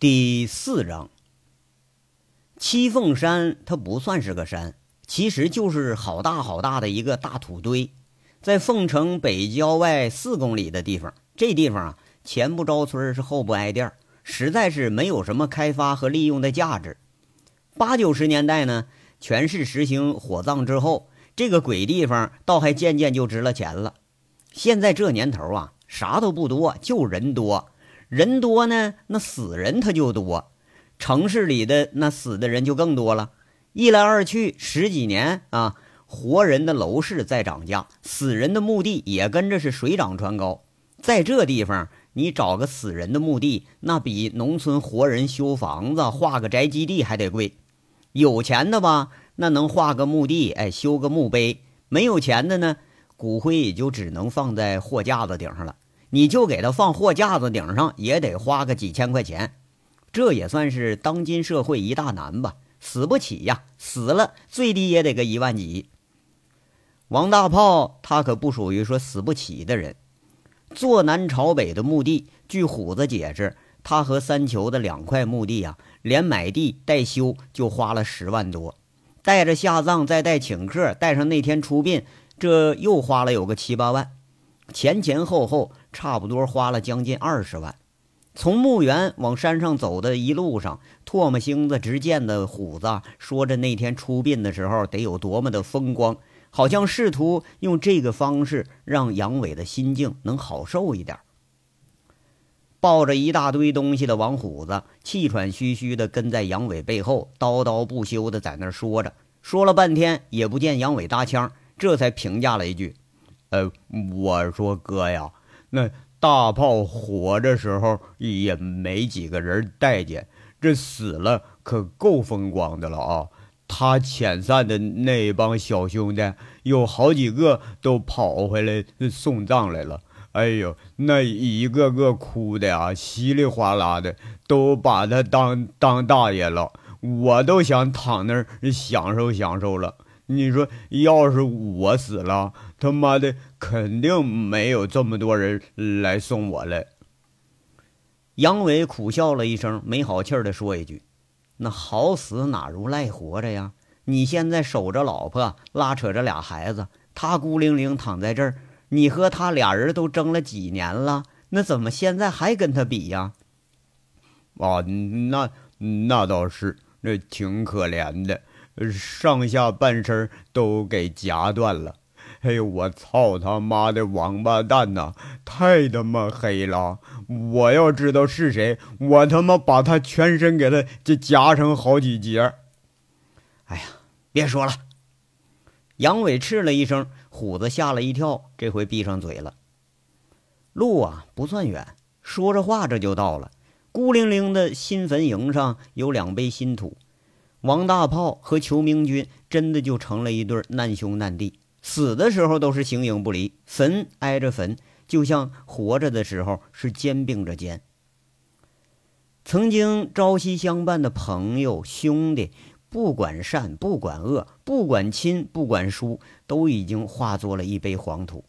第四章，七凤山它不算是个山，其实就是好大好大的一个大土堆，在凤城北郊外四公里的地方。这地方啊，前不着村是后不挨店，实在是没有什么开发和利用的价值。八九十年代呢，全市实行火葬之后，这个鬼地方倒还渐渐就值了钱了。现在这年头啊，啥都不多，就人多。人多呢，那死人他就多，城市里的那死的人就更多了。一来二去十几年啊，活人的楼市在涨价，死人的墓地也跟着是水涨船高。在这地方，你找个死人的墓地，那比农村活人修房子、画个宅基地还得贵。有钱的吧，那能画个墓地，哎，修个墓碑；没有钱的呢，骨灰也就只能放在货架子顶上了。你就给他放货架子顶上，也得花个几千块钱，这也算是当今社会一大难吧？死不起呀，死了最低也得个一万几。王大炮他可不属于说死不起的人，坐南朝北的墓地，据虎子解释，他和三球的两块墓地啊，连买地带修就花了十万多，带着下葬，再带请客，带上那天出殡，这又花了有个七八万。前前后后差不多花了将近二十万。从墓园往山上走的一路上，唾沫星子直溅的虎子说着那天出殡的时候得有多么的风光，好像试图用这个方式让杨伟的心境能好受一点。抱着一大堆东西的王虎子气喘吁吁地跟在杨伟背后，叨叨不休地在那说着，说了半天也不见杨伟搭腔，这才评价了一句。呃，我说哥呀，那大炮活着时候也没几个人待见，这死了可够风光的了啊！他遣散的那帮小兄弟，有好几个都跑回来送葬来了。哎呦，那一个个哭的啊，稀里哗啦的，都把他当当大爷了。我都想躺那儿享受享受了。你说，要是我死了，他妈的肯定没有这么多人来送我了。杨伟苦笑了一声，没好气儿的说一句：“那好死哪如赖活着呀？你现在守着老婆，拉扯着俩孩子，他孤零零躺在这儿，你和他俩人都争了几年了，那怎么现在还跟他比呀？”啊，那那倒是，那挺可怜的。上下半身都给夹断了，哎呦，我操他妈的王八蛋呐！太他妈黑了！我要知道是谁，我他妈把他全身给他就夹成好几截！哎呀，别说了！杨伟斥了一声，虎子吓了一跳，这回闭上嘴了。路啊不算远，说着话这就到了。孤零零的新坟营上有两杯新土。王大炮和裘明军真的就成了一对难兄难弟，死的时候都是形影不离，坟挨着坟，就像活着的时候是肩并着肩。曾经朝夕相伴的朋友兄弟，不管善不管恶，不管亲不管疏，都已经化作了一杯黄土。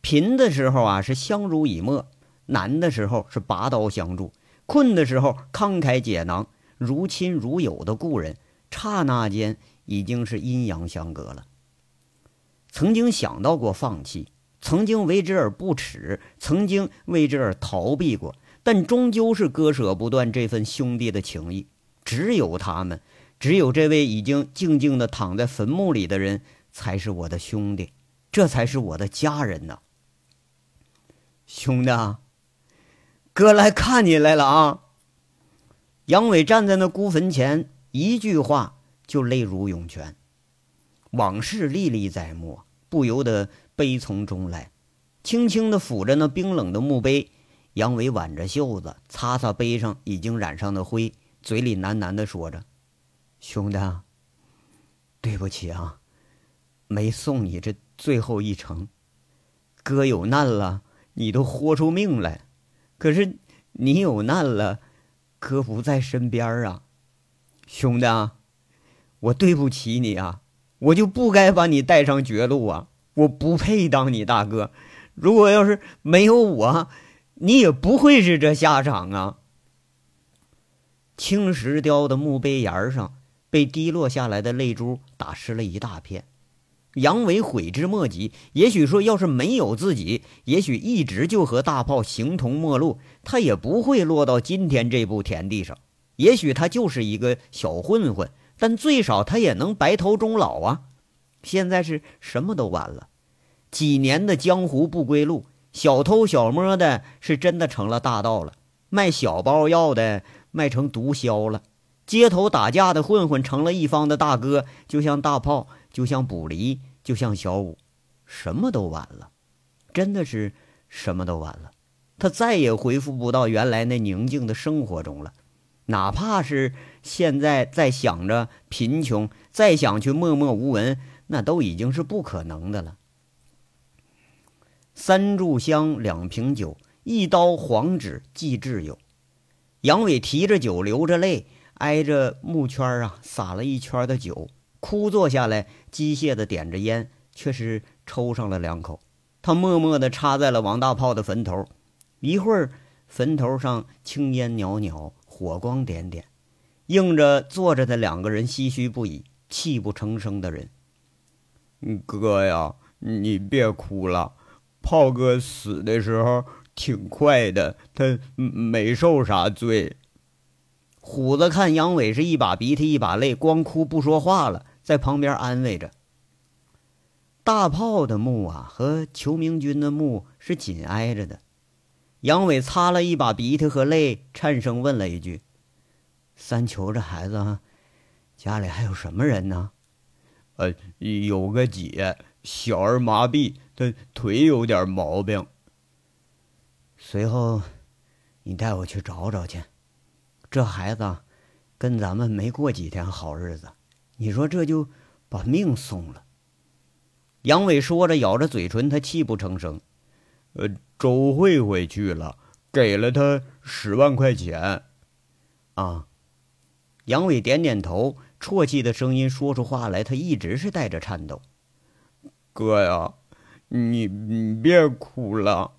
贫的时候啊是相濡以沫，难的时候是拔刀相助，困的时候慷慨解囊。如亲如友的故人，刹那间已经是阴阳相隔了。曾经想到过放弃，曾经为之而不耻，曾经为之而逃避过，但终究是割舍不断这份兄弟的情谊。只有他们，只有这位已经静静的躺在坟墓里的人，才是我的兄弟，这才是我的家人呐。兄弟，哥来看你来了啊！杨伟站在那孤坟前，一句话就泪如涌泉，往事历历在目，不由得悲从中来。轻轻地抚着那冰冷的墓碑，杨伟挽着袖子，擦擦碑上已经染上的灰，嘴里喃喃地说着：“兄弟啊，对不起啊，没送你这最后一程。哥有难了，你都豁出命来；可是你有难了。”哥不在身边啊，兄弟啊，我对不起你啊，我就不该把你带上绝路啊，我不配当你大哥。如果要是没有我，你也不会是这下场啊。青石雕的墓碑沿上被滴落下来的泪珠打湿了一大片。杨伟悔之莫及。也许说，要是没有自己，也许一直就和大炮形同陌路，他也不会落到今天这步田地上。也许他就是一个小混混，但最少他也能白头终老啊。现在是什么都晚了，几年的江湖不归路，小偷小摸的是真的成了大盗了，卖小包药的卖成毒枭了，街头打架的混混成了一方的大哥，就像大炮，就像卜离，就像小五，什么都晚了，真的是什么都晚了，他再也恢复不到原来那宁静的生活中了，哪怕是现在在想着贫穷，再想去默默无闻。那都已经是不可能的了。三炷香，两瓶酒，一刀黄纸祭挚友。杨伟提着酒，流着泪，挨着木圈啊，撒了一圈的酒，枯坐下来，机械的点着烟，却是抽上了两口。他默默的插在了王大炮的坟头。一会儿，坟头上青烟袅袅，火光点点，映着坐着的两个人，唏嘘不已，泣不成声的人。哥呀，你别哭了。炮哥死的时候挺快的，他没受啥罪。虎子看杨伟是一把鼻涕一把泪，光哭不说话了，在旁边安慰着。大炮的墓啊，和裘明军的墓是紧挨着的。杨伟擦了一把鼻涕和泪，颤声问了一句：“三球这孩子，家里还有什么人呢？”呃，有个姐，小儿麻痹，她腿有点毛病。随后，你带我去找找去。这孩子跟咱们没过几天好日子，你说这就把命送了。杨伟说着，咬着嘴唇，他泣不成声。呃，周慧慧去了，给了他十万块钱。啊，杨伟点点头。啜泣的声音说出话来，他一直是带着颤抖。哥呀，你你别哭了。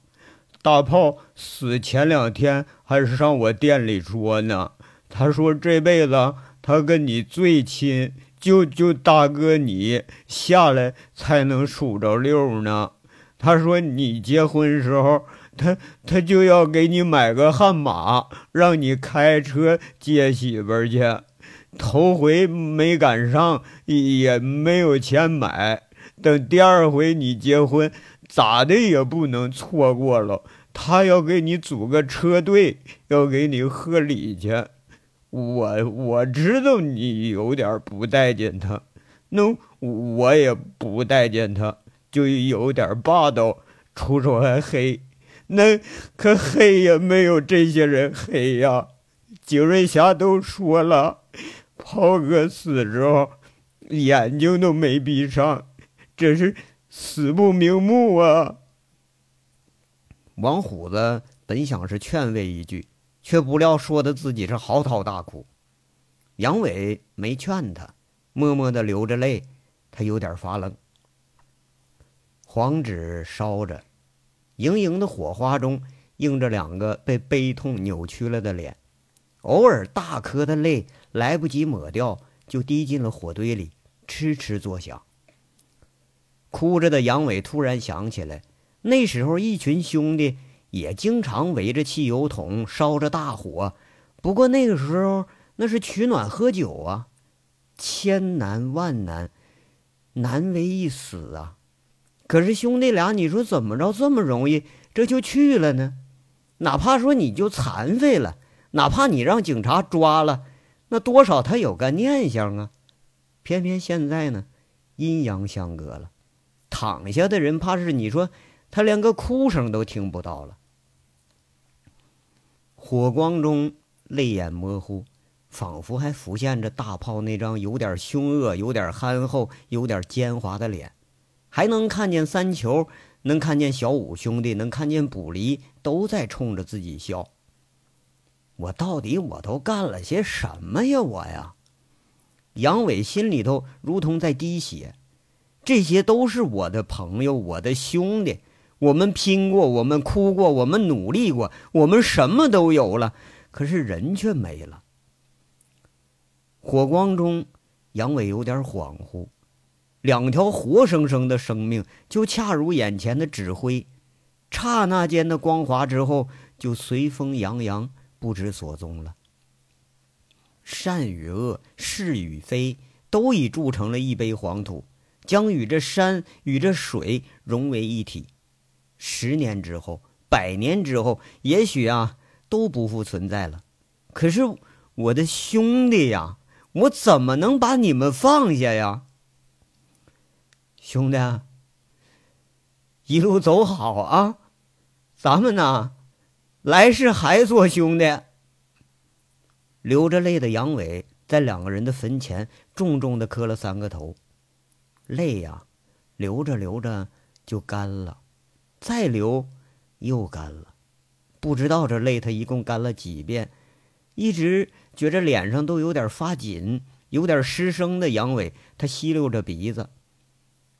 大炮死前两天还是上我店里说呢，他说这辈子他跟你最亲，就就大哥你下来才能数着六呢。他说你结婚时候，他他就要给你买个悍马，让你开车接媳妇去。头回没赶上，也没有钱买。等第二回你结婚，咋的也不能错过了。他要给你组个车队，要给你贺礼去。我我知道你有点不待见他，那我也不待见他，就有点霸道，出手还黑。那可黑也没有这些人黑呀。景瑞霞都说了。炮哥死之后，眼睛都没闭上，这是死不瞑目啊！王虎子本想是劝慰一句，却不料说的自己是嚎啕大哭。杨伟没劝他，默默的流着泪，他有点发愣。黄纸烧着，莹莹的火花中映着两个被悲痛扭曲了的脸，偶尔大颗的泪。来不及抹掉，就滴进了火堆里，哧哧作响。哭着的杨伟突然想起来，那时候一群兄弟也经常围着汽油桶烧着大火，不过那个时候那是取暖喝酒啊，千难万难，难为一死啊！可是兄弟俩，你说怎么着这么容易这就去了呢？哪怕说你就残废了，哪怕你让警察抓了。那多少他有个念想啊，偏偏现在呢，阴阳相隔了，躺下的人怕是你说他连个哭声都听不到了。火光中泪眼模糊，仿佛还浮现着大炮那张有点凶恶、有点憨厚、有点奸猾的脸，还能看见三球，能看见小五兄弟，能看见卜离都在冲着自己笑。我到底我都干了些什么呀？我呀，杨伟心里头如同在滴血。这些都是我的朋友，我的兄弟。我们拼过，我们哭过，我们努力过，我们什么都有了。可是人却没了。火光中，杨伟有点恍惚，两条活生生的生命就恰如眼前的纸灰，刹那间的光华之后，就随风扬扬，不知所踪了。善与恶，是与非，都已铸成了一杯黄土，将与这山与这水融为一体。十年之后，百年之后，也许啊，都不复存在了。可是我的兄弟呀！我怎么能把你们放下呀，兄弟？一路走好啊，咱们呢，来世还做兄弟。流着泪的杨伟在两个人的坟前重重的磕了三个头，泪呀，流着流着就干了，再流又干了，不知道这泪他一共干了几遍，一直。觉着脸上都有点发紧，有点失声的杨伟，他吸溜着鼻子，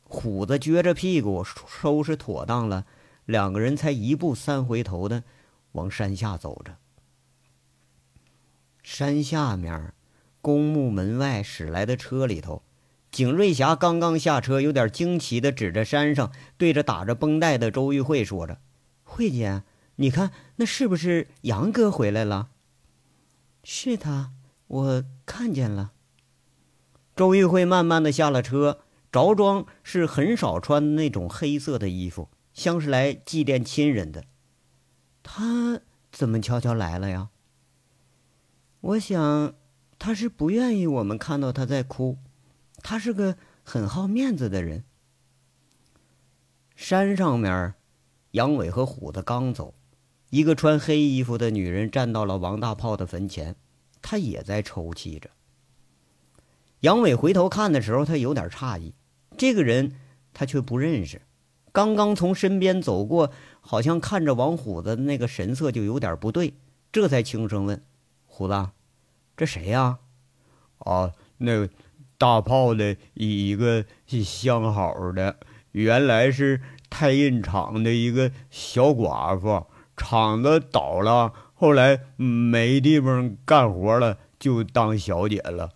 虎子撅着屁股收拾妥当了，两个人才一步三回头的往山下走着。山下面，公墓门外驶来的车里头，景瑞霞刚刚下车，有点惊奇的指着山上，对着打着绷带的周玉慧说着：“慧姐，你看那是不是杨哥回来了？”是他，我看见了。周玉慧慢慢的下了车，着装是很少穿那种黑色的衣服，像是来祭奠亲人的。他怎么悄悄来了呀？我想，他是不愿意我们看到他在哭。他是个很好面子的人。山上面，杨伟和虎子刚走。一个穿黑衣服的女人站到了王大炮的坟前，她也在抽泣着。杨伟回头看的时候，他有点诧异，这个人他却不认识。刚刚从身边走过，好像看着王虎子那个神色就有点不对，这才轻声问：“虎子，这谁呀？”“啊，那个大炮的一个相好的，原来是太印厂的一个小寡妇。”厂子倒了，后来没地方干活了，就当小姐了。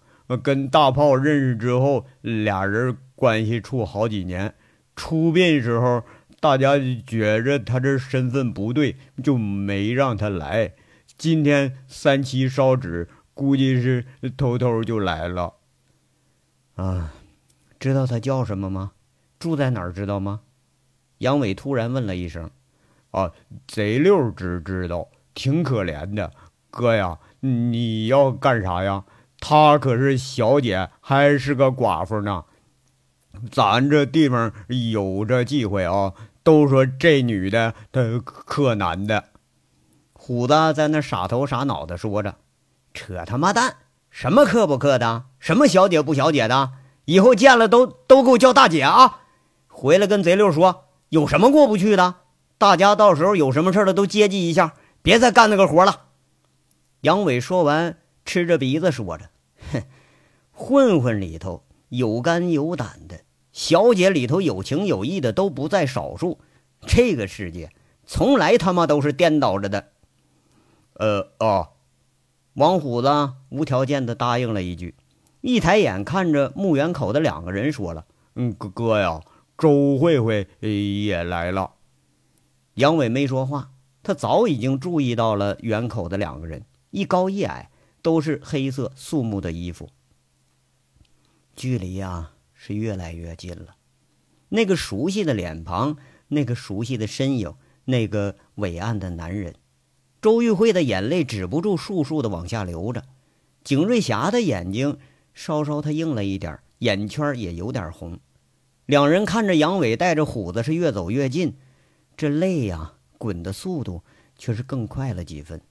跟大炮认识之后，俩人关系处好几年。出殡时候，大家觉着他这身份不对，就没让他来。今天三七烧纸，估计是偷偷就来了。啊，知道他叫什么吗？住在哪儿？知道吗？杨伟突然问了一声。啊，贼六只知道，挺可怜的。哥呀，你要干啥呀？她可是小姐，还是个寡妇呢。咱这地方有这忌讳啊，都说这女的她克男的。虎子在那傻头傻脑的说着，扯他妈蛋，什么克不克的，什么小姐不小姐的，以后见了都都给我叫大姐啊！回来跟贼六说，有什么过不去的？大家到时候有什么事了都接济一下，别再干那个活了。杨伟说完，吃着鼻子说着：“哼，混混里头有肝有胆的，小姐里头有情有义的都不在少数。这个世界从来他妈都是颠倒着的。”呃哦，王虎子无条件的答应了一句，一抬眼看着墓园口的两个人说了：“嗯，哥哥呀，周慧慧也来了。”杨伟没说话，他早已经注意到了园口的两个人，一高一矮，都是黑色肃穆的衣服。距离呀是越来越近了，那个熟悉的脸庞，那个熟悉的身影，那个伟岸的男人，周玉慧的眼泪止不住簌簌的往下流着，景瑞霞的眼睛稍稍他硬了一点，眼圈也有点红。两人看着杨伟带着虎子是越走越近。这泪呀，滚的速度却是更快了几分。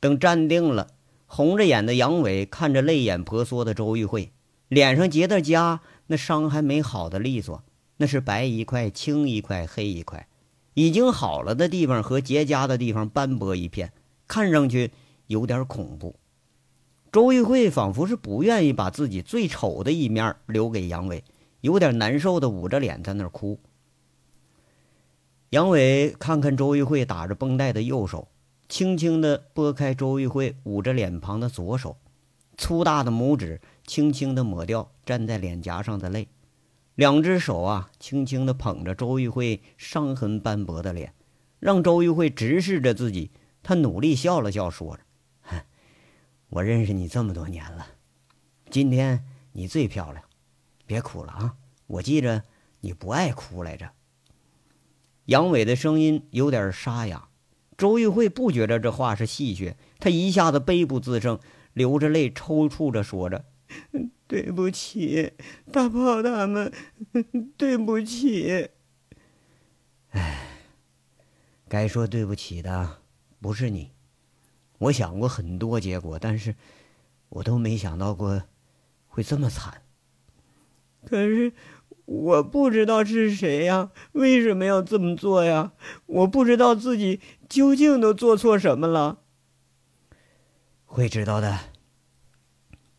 等站定了，红着眼的杨伟看着泪眼婆娑的周玉慧，脸上结的痂，那伤还没好的利索，那是白一块、青一块、黑一块，已经好了的地方和结痂的地方斑驳一片，看上去有点恐怖。周玉慧仿佛是不愿意把自己最丑的一面留给杨伟，有点难受的捂着脸在那儿哭。杨伟看看周玉慧打着绷带的右手，轻轻地拨开周玉慧捂着脸庞的左手，粗大的拇指轻轻地抹掉粘在脸颊上的泪，两只手啊，轻轻地捧着周玉慧伤痕斑驳的脸，让周玉慧直视着自己。他努力笑了笑，说着：“我认识你这么多年了，今天你最漂亮，别哭了啊！我记着你不爱哭来着。”杨伟的声音有点沙哑。周玉慧不觉着这话是戏谑，她一下子悲不自胜，流着泪抽搐着说着：“对不起，大炮他们，对不起。”哎，该说对不起的不是你。我想过很多结果，但是我都没想到过会这么惨。可是。我不知道是谁呀？为什么要这么做呀？我不知道自己究竟都做错什么了。会知道的。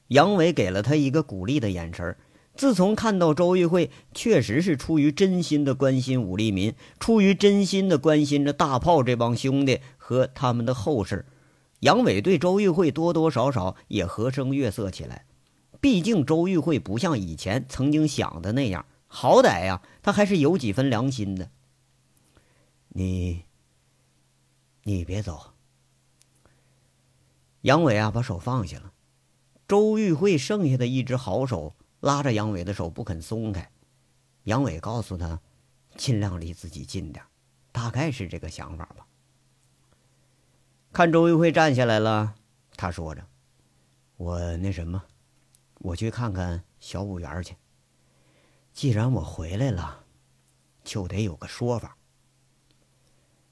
杨伟给了他一个鼓励的眼神自从看到周玉慧确实是出于真心的关心武立民，出于真心的关心着大炮这帮兄弟和他们的后事，杨伟对周玉慧多多少少也和声悦色起来。毕竟周玉慧不像以前曾经想的那样。好歹呀，他还是有几分良心的。你，你别走。杨伟啊，把手放下了。周玉慧剩下的一只好手拉着杨伟的手不肯松开。杨伟告诉他，尽量离自己近点，大概是这个想法吧。看周玉慧站起来了，他说着：“我那什么，我去看看小五元去。”既然我回来了，就得有个说法。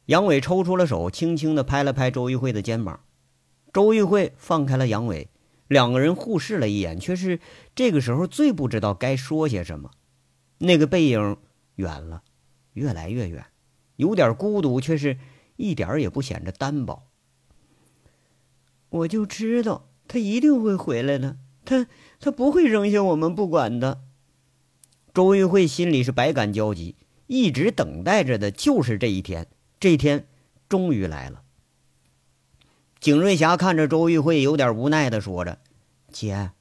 杨伟抽出了手，轻轻的拍了拍周玉慧的肩膀。周玉慧放开了杨伟，两个人互视了一眼，却是这个时候最不知道该说些什么。那个背影远了，越来越远，有点孤独，却是一点也不显着单薄。我就知道他一定会回来的，他他不会扔下我们不管的。周玉慧心里是百感交集，一直等待着的就是这一天。这一天终于来了。景瑞霞看着周玉慧，有点无奈的说着：“姐，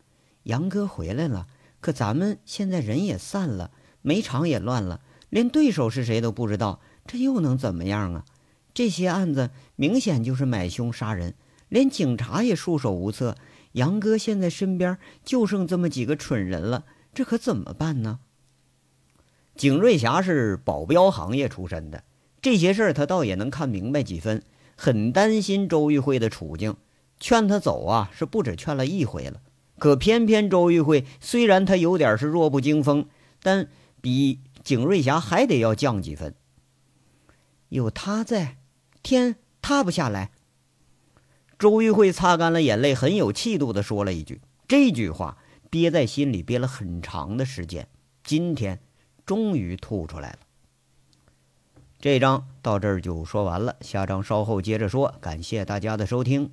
杨哥回来了，可咱们现在人也散了，煤场也乱了，连对手是谁都不知道，这又能怎么样啊？这些案子明显就是买凶杀人，连警察也束手无策。杨哥现在身边就剩这么几个蠢人了，这可怎么办呢？”景瑞霞是保镖行业出身的，这些事儿他倒也能看明白几分，很担心周玉慧的处境，劝他走啊，是不止劝了一回了。可偏偏周玉慧虽然他有点是弱不禁风，但比景瑞霞还得要降几分。有他在，天塌不下来。周玉慧擦干了眼泪，很有气度地说了一句：“这句话憋在心里憋了很长的时间，今天。”终于吐出来了。这章到这儿就说完了，下章稍后接着说。感谢大家的收听。